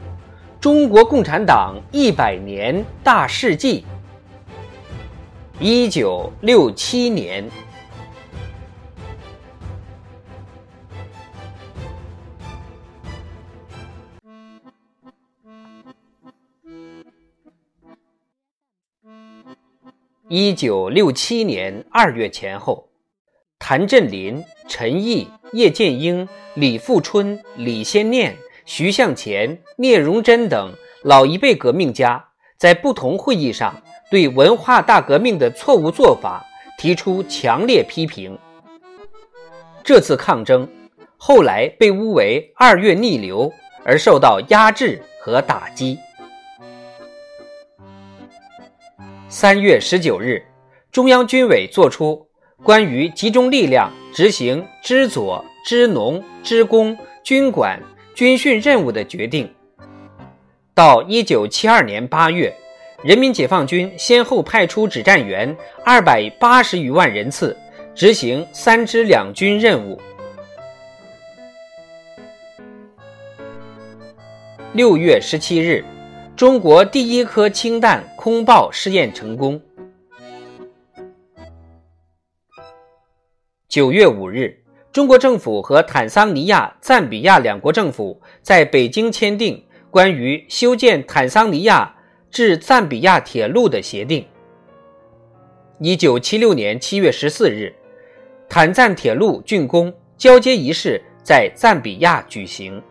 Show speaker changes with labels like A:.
A: 《中国共产党一百年大事记》。一九六七年，一九六七年二月前后。谭震林、陈毅、叶剑英、李富春、李先念、徐向前、聂荣臻等老一辈革命家在不同会议上对文化大革命的错误做法提出强烈批评。这次抗争后来被诬为“二月逆流”，而受到压制和打击。三月十九日，中央军委作出。关于集中力量执行知左、知农、知工、军管、军训任务的决定。到一九七二年八月，人民解放军先后派出指战员二百八十余万人次，执行三支两军任务。六月十七日，中国第一颗氢弹空爆试验成功。九月五日，中国政府和坦桑尼亚、赞比亚两国政府在北京签订关于修建坦桑尼亚至赞比亚铁路的协定。一九七六年七月十四日，坦赞铁路竣工，交接仪式在赞比亚举行。